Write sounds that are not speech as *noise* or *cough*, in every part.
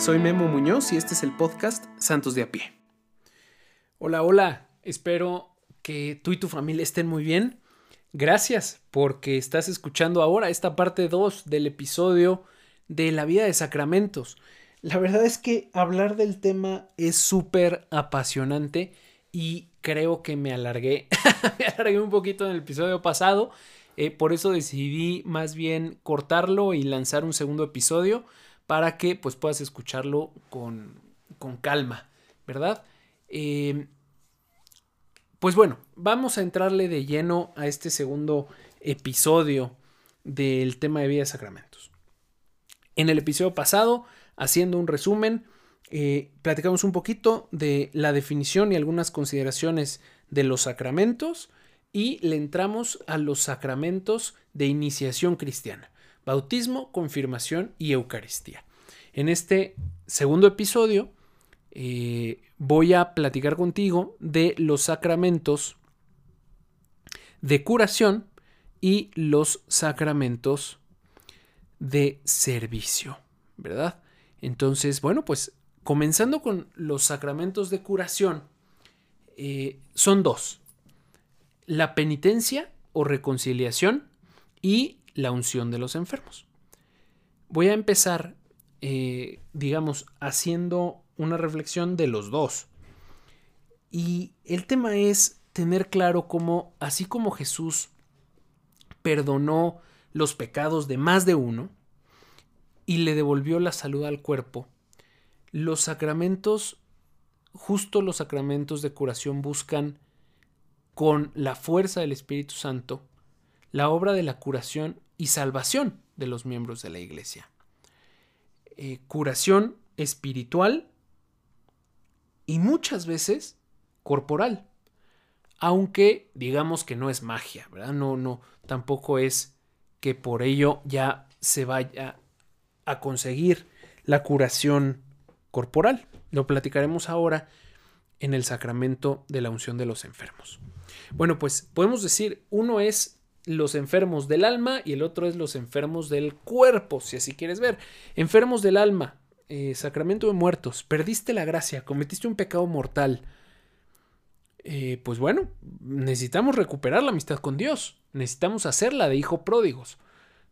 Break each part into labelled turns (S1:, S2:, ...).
S1: Soy Memo Muñoz y este es el podcast Santos de a pie. Hola, hola. Espero que tú y tu familia estén muy bien. Gracias porque estás escuchando ahora esta parte 2 del episodio de la vida de sacramentos. La verdad es que hablar del tema es súper apasionante y creo que me alargué. *laughs* me alargué un poquito en el episodio pasado. Eh, por eso decidí más bien cortarlo y lanzar un segundo episodio para que pues puedas escucharlo con, con calma, ¿verdad? Eh, pues bueno, vamos a entrarle de lleno a este segundo episodio del tema de vida de sacramentos. En el episodio pasado, haciendo un resumen, eh, platicamos un poquito de la definición y algunas consideraciones de los sacramentos y le entramos a los sacramentos de iniciación cristiana bautismo, confirmación y Eucaristía. En este segundo episodio eh, voy a platicar contigo de los sacramentos de curación y los sacramentos de servicio, ¿verdad? Entonces, bueno, pues comenzando con los sacramentos de curación, eh, son dos, la penitencia o reconciliación y la unción de los enfermos. Voy a empezar, eh, digamos, haciendo una reflexión de los dos. Y el tema es tener claro cómo, así como Jesús perdonó los pecados de más de uno y le devolvió la salud al cuerpo, los sacramentos, justo los sacramentos de curación buscan con la fuerza del Espíritu Santo la obra de la curación y salvación de los miembros de la iglesia. Eh, curación espiritual y muchas veces corporal. Aunque digamos que no es magia, ¿verdad? No, no, tampoco es que por ello ya se vaya a conseguir la curación corporal. Lo platicaremos ahora en el sacramento de la unción de los enfermos. Bueno, pues podemos decir, uno es los enfermos del alma y el otro es los enfermos del cuerpo, si así quieres ver. Enfermos del alma, eh, sacramento de muertos, perdiste la gracia, cometiste un pecado mortal. Eh, pues bueno, necesitamos recuperar la amistad con Dios, necesitamos hacerla de hijo pródigos,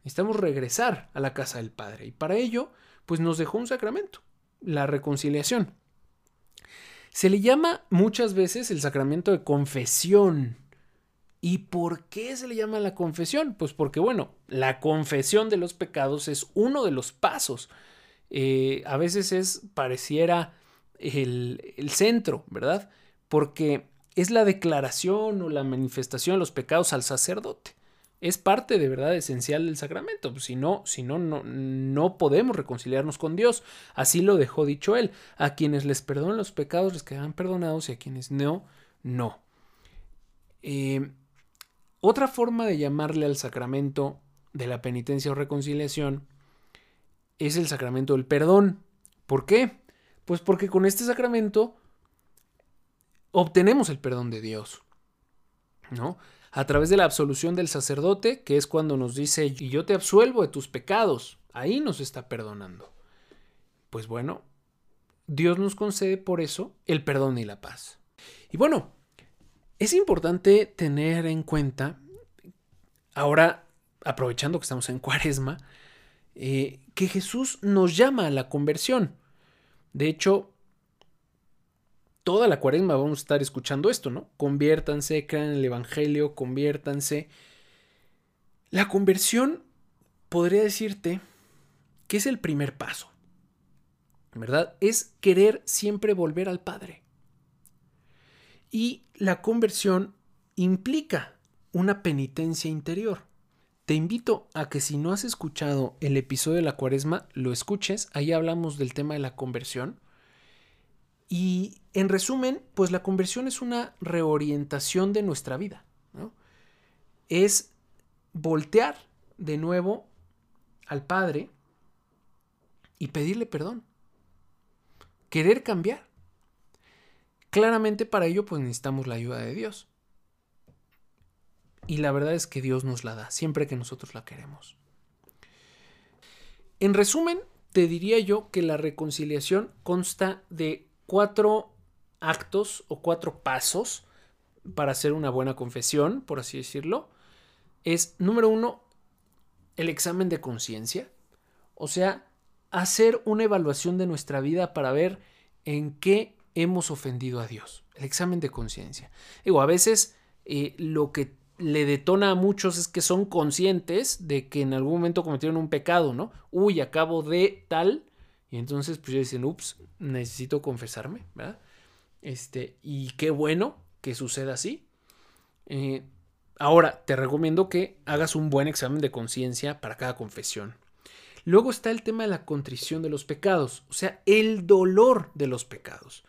S1: necesitamos regresar a la casa del Padre y para ello, pues nos dejó un sacramento, la reconciliación. Se le llama muchas veces el sacramento de confesión, ¿Y por qué se le llama la confesión? Pues porque, bueno, la confesión de los pecados es uno de los pasos. Eh, a veces es, pareciera el, el centro, ¿verdad? Porque es la declaración o la manifestación de los pecados al sacerdote. Es parte de verdad esencial del sacramento. Pues si no, si no, no, no podemos reconciliarnos con Dios. Así lo dejó dicho él. A quienes les perdonan los pecados les quedan perdonados y a quienes no, no. Eh, otra forma de llamarle al sacramento de la penitencia o reconciliación es el sacramento del perdón. ¿Por qué? Pues porque con este sacramento obtenemos el perdón de Dios. ¿No? A través de la absolución del sacerdote, que es cuando nos dice, y yo te absuelvo de tus pecados, ahí nos está perdonando. Pues bueno, Dios nos concede por eso el perdón y la paz. Y bueno, es importante tener en cuenta, ahora aprovechando que estamos en *laughs* cuaresma, eh, que Jesús nos llama a la conversión. De hecho, toda la cuaresma vamos a estar escuchando esto, ¿no? Conviértanse, crean el Evangelio, conviértanse. La conversión podría decirte que es el primer paso, ¿verdad? Es querer siempre volver al Padre. Y la conversión implica una penitencia interior. Te invito a que si no has escuchado el episodio de la cuaresma, lo escuches. Ahí hablamos del tema de la conversión. Y en resumen, pues la conversión es una reorientación de nuestra vida. Es voltear de nuevo al Padre y pedirle perdón. Querer cambiar. Claramente para ello pues necesitamos la ayuda de Dios. Y la verdad es que Dios nos la da siempre que nosotros la queremos. En resumen, te diría yo que la reconciliación consta de cuatro actos o cuatro pasos para hacer una buena confesión, por así decirlo. Es, número uno, el examen de conciencia. O sea, hacer una evaluación de nuestra vida para ver en qué hemos ofendido a Dios. El examen de conciencia. Digo, a veces eh, lo que le detona a muchos es que son conscientes de que en algún momento cometieron un pecado, ¿no? Uy, acabo de tal. Y entonces pues ya dicen, ups, necesito confesarme, ¿verdad? Este, y qué bueno que suceda así. Eh, ahora, te recomiendo que hagas un buen examen de conciencia para cada confesión. Luego está el tema de la contrición de los pecados, o sea, el dolor de los pecados.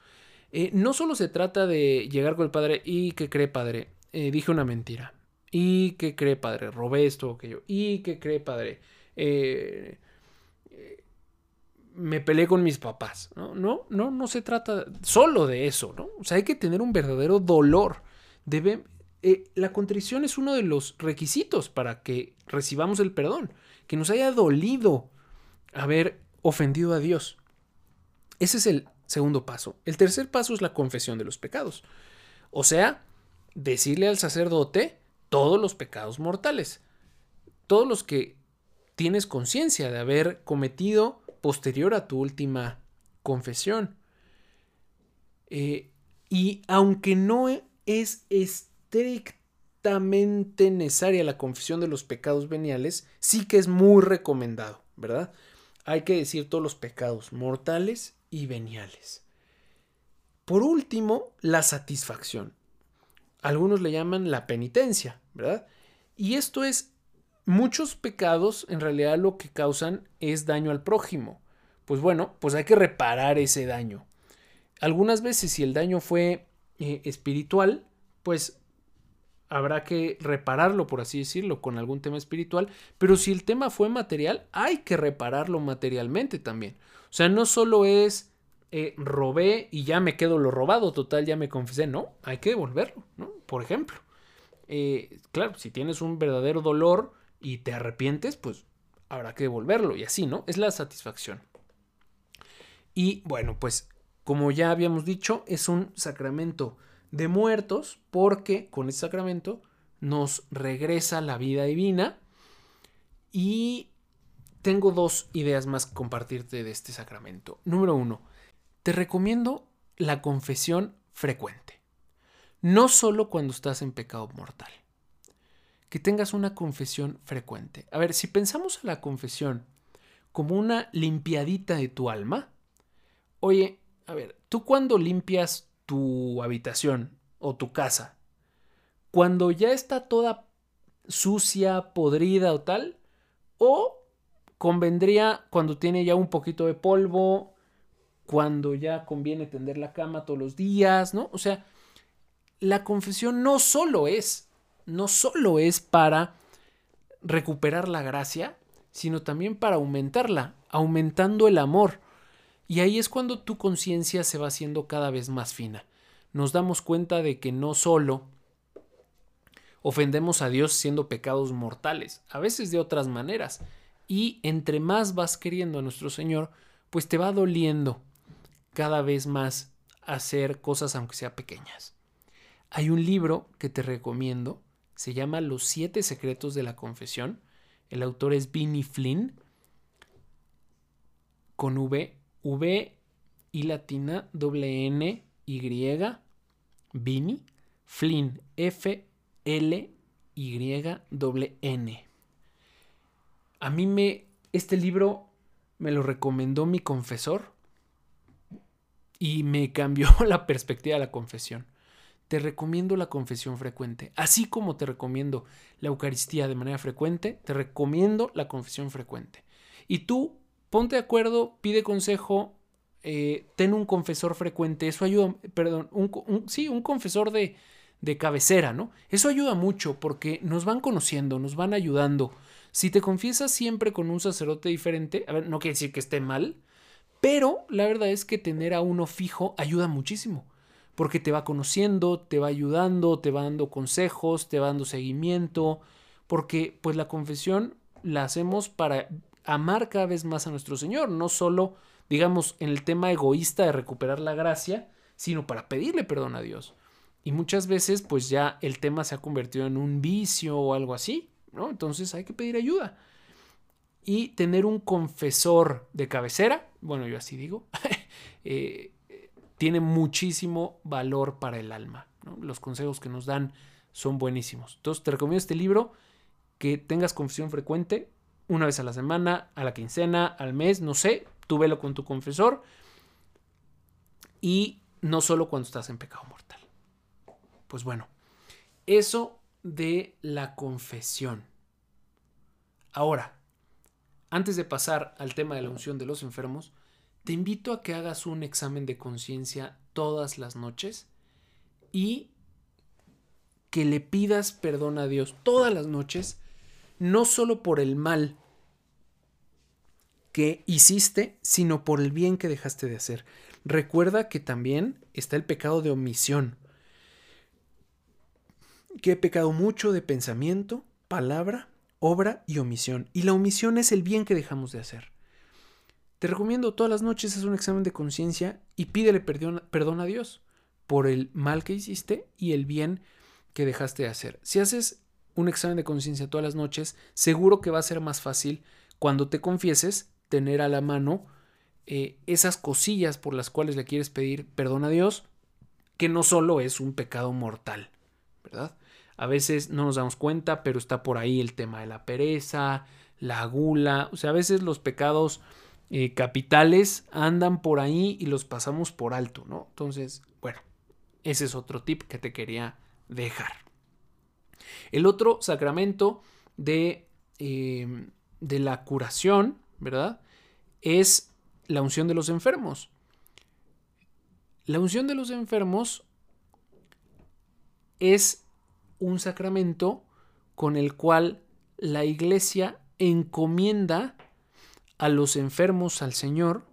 S1: Eh, no solo se trata de llegar con el padre y que cree padre, eh, dije una mentira. ¿Y qué cree, padre? Robé esto o aquello. ¿Y qué cree, padre? Eh, me peleé con mis papás. ¿no? no, no, no se trata solo de eso, ¿no? O sea, hay que tener un verdadero dolor. Debe, la contrición es uno de los requisitos para que recibamos el perdón. Que nos haya dolido haber ofendido a Dios. Ese es el segundo paso. El tercer paso es la confesión de los pecados. O sea, decirle al sacerdote, todos los pecados mortales, todos los que tienes conciencia de haber cometido posterior a tu última confesión. Eh, y aunque no es estrictamente necesaria la confesión de los pecados veniales, sí que es muy recomendado, ¿verdad? Hay que decir todos los pecados mortales y veniales. Por último, la satisfacción. Algunos le llaman la penitencia, ¿verdad? Y esto es, muchos pecados en realidad lo que causan es daño al prójimo. Pues bueno, pues hay que reparar ese daño. Algunas veces si el daño fue eh, espiritual, pues habrá que repararlo, por así decirlo, con algún tema espiritual, pero si el tema fue material, hay que repararlo materialmente también. O sea, no solo es eh, robé y ya me quedo lo robado, total, ya me confesé. No, hay que devolverlo, ¿no? Por ejemplo. Eh, claro, si tienes un verdadero dolor y te arrepientes, pues habrá que devolverlo y así, ¿no? Es la satisfacción. Y bueno, pues como ya habíamos dicho, es un sacramento de muertos porque con ese sacramento nos regresa la vida divina y tengo dos ideas más que compartirte de este sacramento. Número uno, te recomiendo la confesión frecuente. No solo cuando estás en pecado mortal. Que tengas una confesión frecuente. A ver, si pensamos en la confesión como una limpiadita de tu alma, oye, a ver, tú cuando limpias tu habitación o tu casa, cuando ya está toda sucia, podrida o tal, o convendría cuando tiene ya un poquito de polvo, cuando ya conviene tender la cama todos los días, ¿no? O sea, la confesión no solo es, no solo es para recuperar la gracia, sino también para aumentarla, aumentando el amor. Y ahí es cuando tu conciencia se va haciendo cada vez más fina. Nos damos cuenta de que no solo ofendemos a Dios siendo pecados mortales, a veces de otras maneras. Y entre más vas queriendo a nuestro Señor, pues te va doliendo cada vez más hacer cosas aunque sea pequeñas. Hay un libro que te recomiendo, se llama Los siete secretos de la confesión. El autor es Vinnie Flynn, con V, V y latina, doble N, Y, Vinnie, Flynn, F, L, Y, doble N. A mí me, este libro me lo recomendó mi confesor y me cambió *laughs* la perspectiva de la confesión. Te recomiendo la confesión frecuente, así como te recomiendo la Eucaristía de manera frecuente, te recomiendo la confesión frecuente. Y tú ponte de acuerdo, pide consejo, eh, ten un confesor frecuente, eso ayuda, perdón, un, sí, un confesor de, de cabecera, ¿no? Eso ayuda mucho porque nos van conociendo, nos van ayudando. Si te confiesas siempre con un sacerdote diferente, a ver, no quiere decir que esté mal, pero la verdad es que tener a uno fijo ayuda muchísimo, porque te va conociendo, te va ayudando, te va dando consejos, te va dando seguimiento, porque pues la confesión la hacemos para amar cada vez más a nuestro Señor, no solo, digamos, en el tema egoísta de recuperar la gracia, sino para pedirle perdón a Dios. Y muchas veces, pues ya el tema se ha convertido en un vicio o algo así, ¿no? Entonces hay que pedir ayuda. Y tener un confesor de cabecera, bueno, yo así digo, *laughs* eh, tiene muchísimo valor para el alma. Los consejos que nos dan son buenísimos. Entonces te recomiendo este libro, que tengas confesión frecuente, una vez a la semana, a la quincena, al mes, no sé, tú velo con tu confesor y no solo cuando estás en pecado mortal. Pues bueno, eso de la confesión. Ahora, antes de pasar al tema de la unción de los enfermos, te invito a que hagas un examen de conciencia todas las noches y que le pidas perdón a Dios todas las noches, no solo por el mal que hiciste, sino por el bien que dejaste de hacer. Recuerda que también está el pecado de omisión, que he pecado mucho de pensamiento, palabra, obra y omisión. Y la omisión es el bien que dejamos de hacer. Te recomiendo todas las noches haz un examen de conciencia y pídele perdón, a Dios por el mal que hiciste y el bien que dejaste de hacer. Si haces un examen de conciencia todas las noches, seguro que va a ser más fácil cuando te confieses tener a la mano eh, esas cosillas por las cuales le quieres pedir perdón a Dios, que no solo es un pecado mortal, ¿verdad? A veces no nos damos cuenta, pero está por ahí el tema de la pereza, la gula, o sea, a veces los pecados eh, capitales andan por ahí y los pasamos por alto, ¿no? Entonces, bueno, ese es otro tip que te quería dejar. El otro sacramento de, em, de la curación, ¿verdad? Es la unción de los enfermos. La unción de los enfermos es un sacramento con el cual la iglesia encomienda a los enfermos al Señor,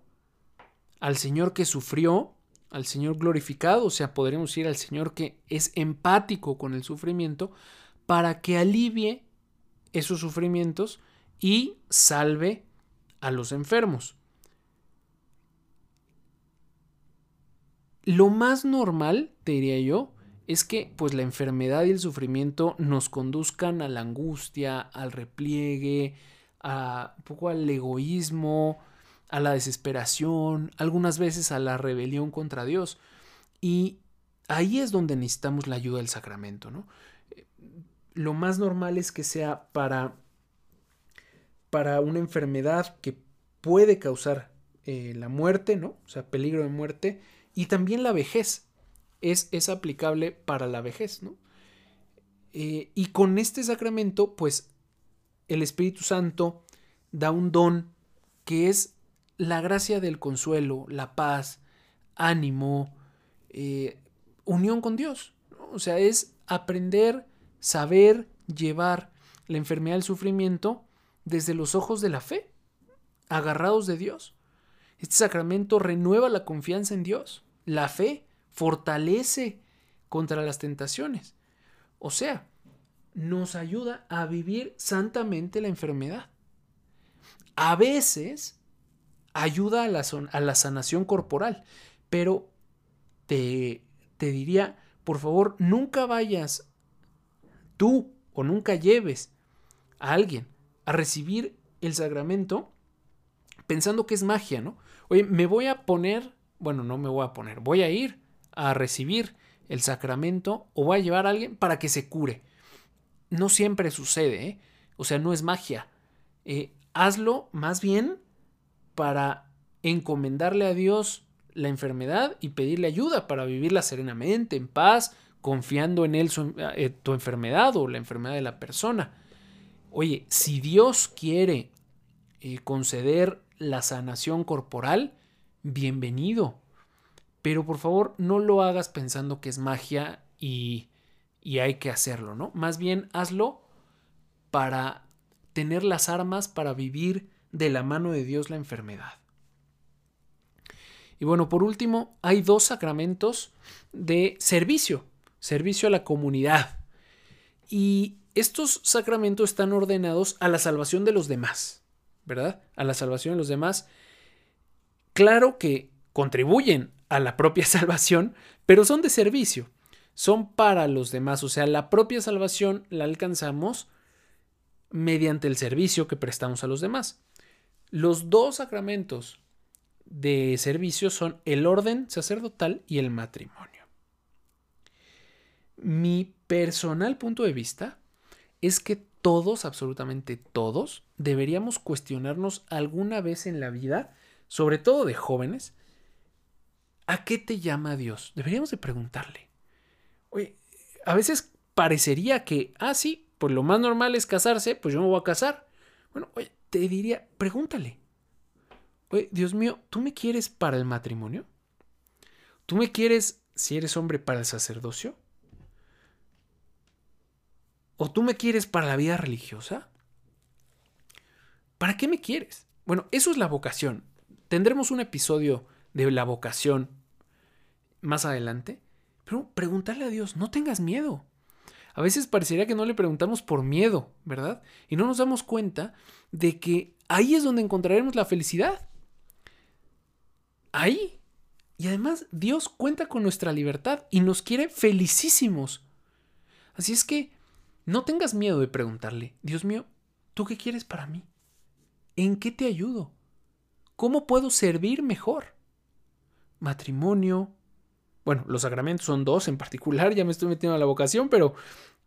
S1: al Señor que sufrió, al Señor glorificado, o sea, podremos ir al Señor que es empático con el sufrimiento, para que alivie esos sufrimientos y salve a los enfermos. Lo más normal, diría yo, es que pues la enfermedad y el sufrimiento nos conduzcan a la angustia, al repliegue, a un poco al egoísmo, a la desesperación, algunas veces a la rebelión contra Dios. Y ahí es donde necesitamos la ayuda del sacramento, ¿no? Lo más normal es que sea para, para una enfermedad que puede causar eh, la muerte, ¿no? O sea, peligro de muerte, y también la vejez. Es, es aplicable para la vejez, ¿no? Eh, y con este sacramento, pues el Espíritu Santo da un don que es la gracia del consuelo, la paz, ánimo, eh, unión con Dios. O sea, es aprender, saber llevar la enfermedad del sufrimiento desde los ojos de la fe, agarrados de Dios. Este sacramento renueva la confianza en Dios. La fe fortalece contra las tentaciones. O sea, nos ayuda a vivir santamente la enfermedad. A veces ayuda a la, sanación corporal, pero te, te diría, por favor, nunca vayas tú o nunca lleves a alguien a recibir el sacramento pensando que es magia, ¿no? Oye, me voy a poner, bueno, no me voy a poner, voy a ir a recibir el sacramento o voy a llevar a alguien para que se cure. No siempre sucede, ¿eh? O sea, no es magia. Eh, hazlo más bien para encomendarle a Dios la enfermedad y pedirle ayuda para vivirla serenamente, en paz, confiando en Él eh, tu enfermedad o la enfermedad de la persona. Oye, si Dios quiere conceder la sanación corporal, bienvenido. Pero por favor, no lo hagas pensando que es magia y, y hay que hacerlo, ¿no? Más bien hazlo para tener las armas para vivir de la mano de Dios la enfermedad. Y bueno, por último, hay dos sacramentos de servicio, servicio a la comunidad. Y estos sacramentos están ordenados a la salvación de los demás. ¿verdad? A la salvación de los demás. Claro que contribuyen a la propia *laughs* salvación, pero son de servicio, son para los demás, o sea, la propia salvación la alcanzamos mediante el servicio que prestamos a los demás. Los dos sacramentos de servicio son el orden sacerdotal y el matrimonio. Mi personal punto de vista es que todos, absolutamente todos, deberíamos cuestionarnos alguna vez en la vida, sobre todo de jóvenes, ¿a qué te llama Dios? Deberíamos de preguntarle. Oye, a veces parecería que, ah, sí, pues lo más normal es casarse, pues yo me voy a casar. Bueno, oye, te diría, pregúntale. Oye, Dios mío, ¿tú me quieres para el matrimonio? ¿Tú me quieres, si eres hombre, para el sacerdocio? ¿O tú me quieres para la vida religiosa? ¿Para qué me quieres? Bueno, eso es la vocación. Tendremos un episodio de la vocación más adelante. Pero preguntarle a Dios, no tengas miedo. A veces parecería que no le preguntamos por miedo, ¿verdad? Y no nos damos cuenta de que ahí es donde encontraremos la felicidad. Ahí. Y además Dios cuenta con nuestra libertad y nos quiere felicísimos. Así es que no tengas miedo de preguntarle, Dios mío, ¿tú qué quieres para mí? ¿En qué te ayudo? ¿Cómo puedo servir mejor? Matrimonio. Bueno, los sacramentos son dos en particular, *laughs* ya me estoy metiendo a la vocación, pero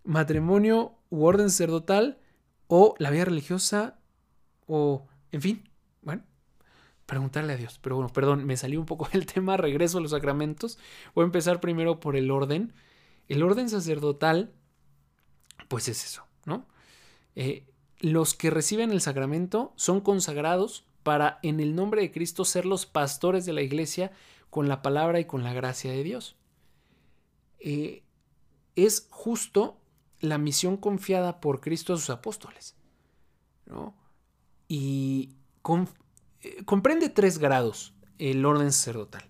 S1: matrimonio u orden sacerdotal o la vida religiosa o, en fin, bueno, preguntarle a Dios. Pero bueno, perdón, me salió un poco el *laughs* tema, regreso a los sacramentos. Voy a empezar primero por el orden. El orden sacerdotal pues es eso, ¿no? Eh, los que reciben el sacramento son consagrados para, en el nombre de Cristo, ser los pastores de la iglesia con la palabra y con la gracia de Dios. Eh, es justo la misión confiada por Cristo a sus apóstoles. Y eh, comprende tres grados el orden sacerdotal.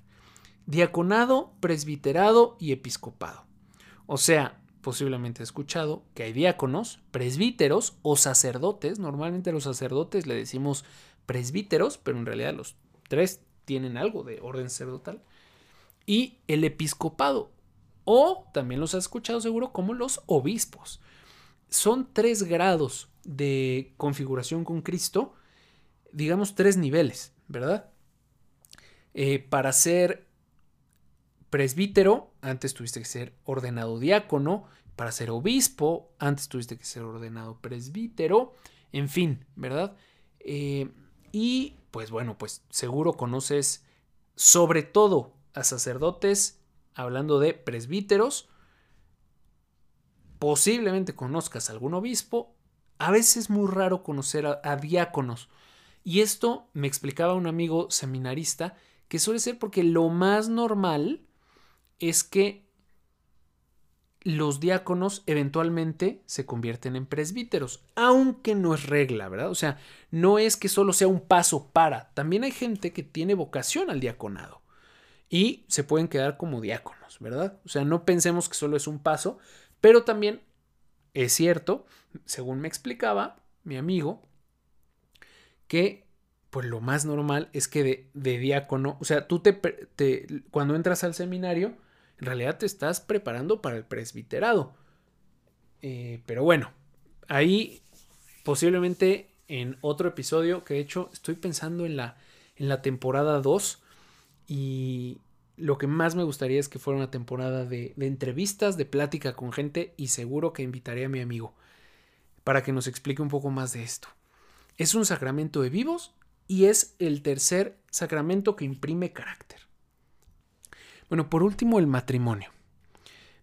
S1: Diaconado, presbiterado y episcopado. O sea, posiblemente escuchado que hay diáconos, presbíteros o sacerdotes. Normalmente los sacerdotes le decimos presbíteros, pero en realidad los tres tienen algo de orden sacerdotal. Y el episcopado, o también los has escuchado seguro como los obispos. Son tres grados de configuración con Cristo, digamos tres niveles, ¿verdad? Eh, para ser presbítero, antes tuviste que ser ordenado diácono, para ser obispo, antes tuviste que ser ordenado presbítero, en fin, ¿verdad? Eh, y pues bueno, pues seguro conoces sobre todo a sacerdotes, hablando de presbíteros, posiblemente conozcas a algún obispo, a veces es muy raro conocer a diáconos. Y esto me explicaba un amigo seminarista que suele ser porque lo más normal es que los diáconos eventualmente se convierten en presbíteros, aunque no es regla, ¿verdad? O sea, no es que solo sea un paso para, también hay gente que tiene vocación al diaconado y se pueden quedar como diáconos, ¿verdad? O sea, no pensemos que solo es un paso, pero también es cierto, según me explicaba mi amigo, que pues lo más normal es que de, diácono, o sea, tú te, te, cuando entras al seminario, en realidad te estás preparando para el presbiterado. Eh, pero bueno, ahí posiblemente en otro episodio, que de hecho estoy pensando en la, en la temporada 2 y lo que más me gustaría es que fuera una temporada de, de entrevistas, de plática con gente y seguro que invitaré a mi amigo para que nos explique un poco más de esto. Es un sacramento de vivos y es el tercer sacramento que imprime carácter. Bueno, por último, el matrimonio.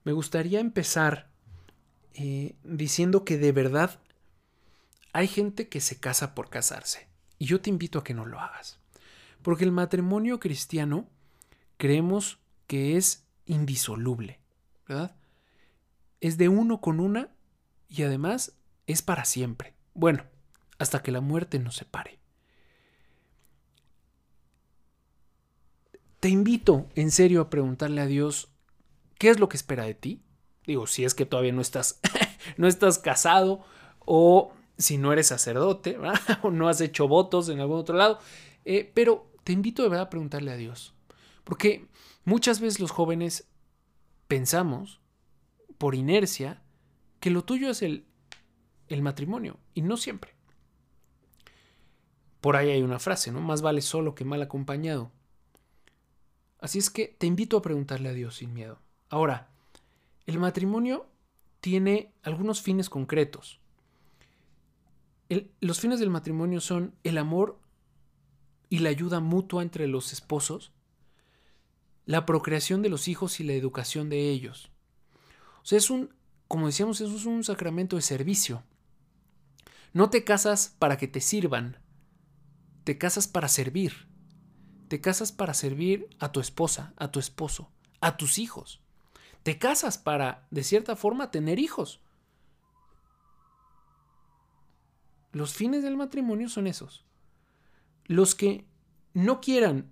S1: Me gustaría empezar eh, diciendo que de verdad hay gente que se casa por casarse. Y yo te invito a que no lo hagas. Porque el matrimonio cristiano creemos que es indisoluble, ¿verdad? Es de uno con una y además es para siempre. Bueno, hasta que la muerte nos separe. Te invito en serio a preguntarle a Dios qué es lo que espera de ti. Digo, si es que todavía no estás, *laughs* no estás casado o si no eres sacerdote, *laughs* o no has hecho votos en algún otro lado. Eh, pero te invito de verdad a preguntarle a Dios. Porque muchas veces los jóvenes pensamos, por inercia, que lo tuyo es el, el matrimonio, y no siempre. Por ahí hay una frase, ¿no? Más vale solo que mal acompañado. Así es que te invito a preguntarle a Dios sin miedo. Ahora, el matrimonio tiene algunos fines concretos. los fines del matrimonio son el amor y la ayuda mutua entre los esposos, la procreación de los hijos y la educación de ellos. O sea, es un, como decíamos, eso es un sacramento de servicio. No te casas para que te sirvan, te casas para servir. Te casas para servir a tu esposa, a tu esposo, a tus hijos. Te casas para, de cierta forma, tener hijos. Los fines del matrimonio son esos. Los que no quieran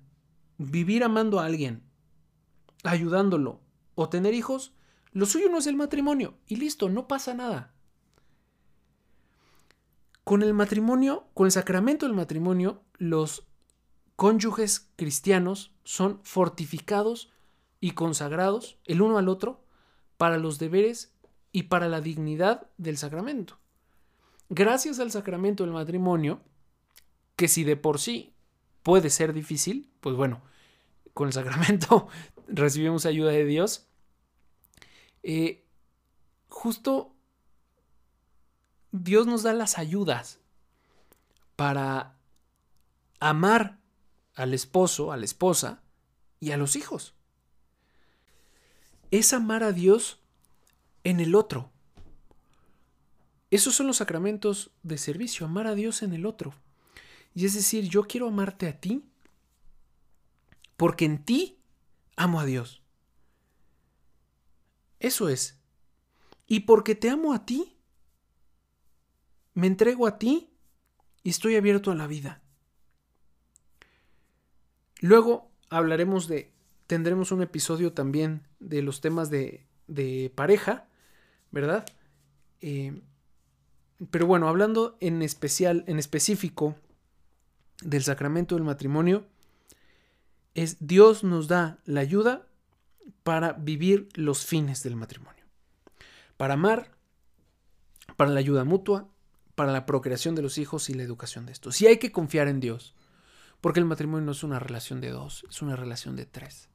S1: vivir amando a alguien, ayudándolo o tener hijos, lo suyo no es el matrimonio. Y listo, no pasa nada. Con el matrimonio, con el sacramento del matrimonio, los cónyuges cristianos son fortificados y consagrados el uno al otro para los deberes y para la dignidad del sacramento. Gracias al sacramento del matrimonio, que si de por sí puede ser difícil, pues bueno, con el sacramento *laughs* recibimos ayuda de Dios. Eh, justo Dios nos da las ayudas para amar al esposo, a la esposa y a los hijos. Es amar a Dios en el otro. Esos son los sacramentos de servicio, amar a Dios en el otro. Y es decir, yo quiero amarte a ti porque en ti amo a Dios. Eso es. Y porque te amo a ti, me entrego a ti y estoy abierto a la vida. Luego hablaremos de, tendremos un episodio también de los temas de, de pareja, ¿verdad? Eh, pero bueno, hablando en especial, en específico del sacramento del matrimonio, es Dios nos da la ayuda para vivir los fines del matrimonio. Para amar, para la ayuda mutua, para la procreación de los hijos y la educación de estos. Y hay que confiar en Dios, porque el matrimonio no es una relación de dos, es una relación de tres.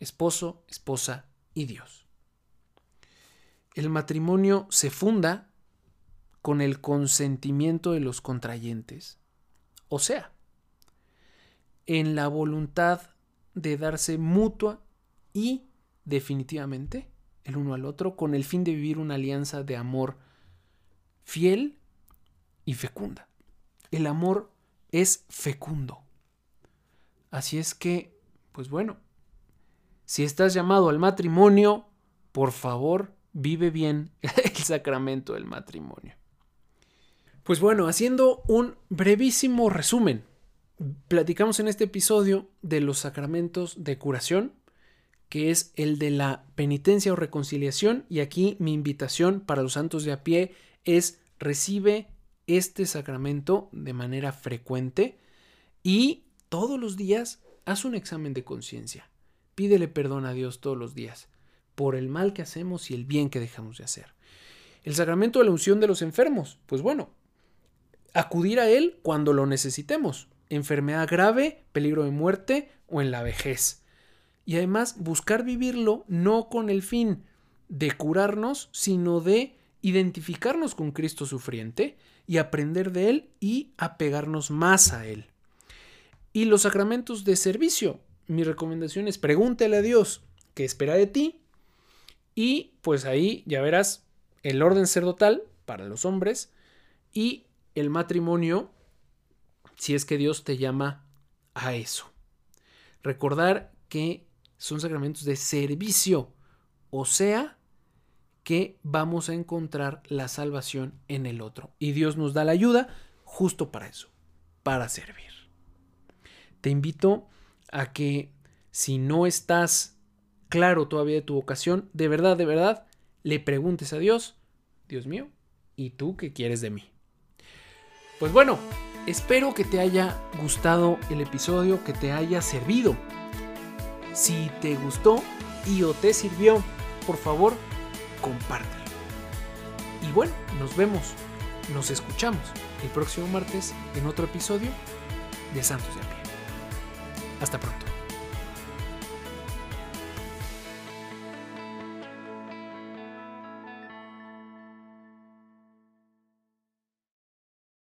S1: Esposo, esposa y Dios. El matrimonio se funda con el consentimiento de los contrayentes, o sea, en la voluntad de darse mutua y definitivamente el uno al otro con el fin de vivir una alianza de amor fiel y fecunda. El amor es fecundo. Así es que, pues bueno, si estás llamado al matrimonio, por favor, vive bien *laughs* el sacramento del matrimonio. Pues bueno, haciendo un brevísimo resumen, platicamos en este episodio de los sacramentos de curación, que es el de la penitencia o reconciliación, y aquí mi invitación para los santos de a pie es recibe este sacramento de manera frecuente y todos los días haz un examen de conciencia. Pídele perdón a Dios todos los días por el mal que hacemos y el bien que dejamos de hacer. El sacramento de la unción de los enfermos, pues bueno, acudir a él cuando lo necesitemos, enfermedad grave, peligro de muerte o en la vejez. Y además buscar vivirlo no con el fin de curarnos, sino de identificarnos con Cristo sufriente y aprender de Él y apegarnos más a Él. Y los sacramentos de servicio. Mi recomendación es pregúntele a Dios qué espera de ti y pues ahí ya verás el orden sacerdotal para los hombres y el matrimonio si es que Dios te llama a eso. Recordar que son sacramentos de servicio, o sea, que vamos a encontrar la salvación en el otro. Y Dios nos da la ayuda justo para eso, para servir. Te invito a que si no estás claro todavía de tu vocación, de verdad, de verdad, le preguntes a Dios, Dios mío, ¿Y tú qué quieres de mí? Pues bueno, espero que te haya gustado el episodio, que te haya servido. Si te gustó y o te sirvió, por favor, compártelo. Y bueno, nos vemos, nos escuchamos el próximo martes en otro episodio de Santos de a pie. Hasta pronto.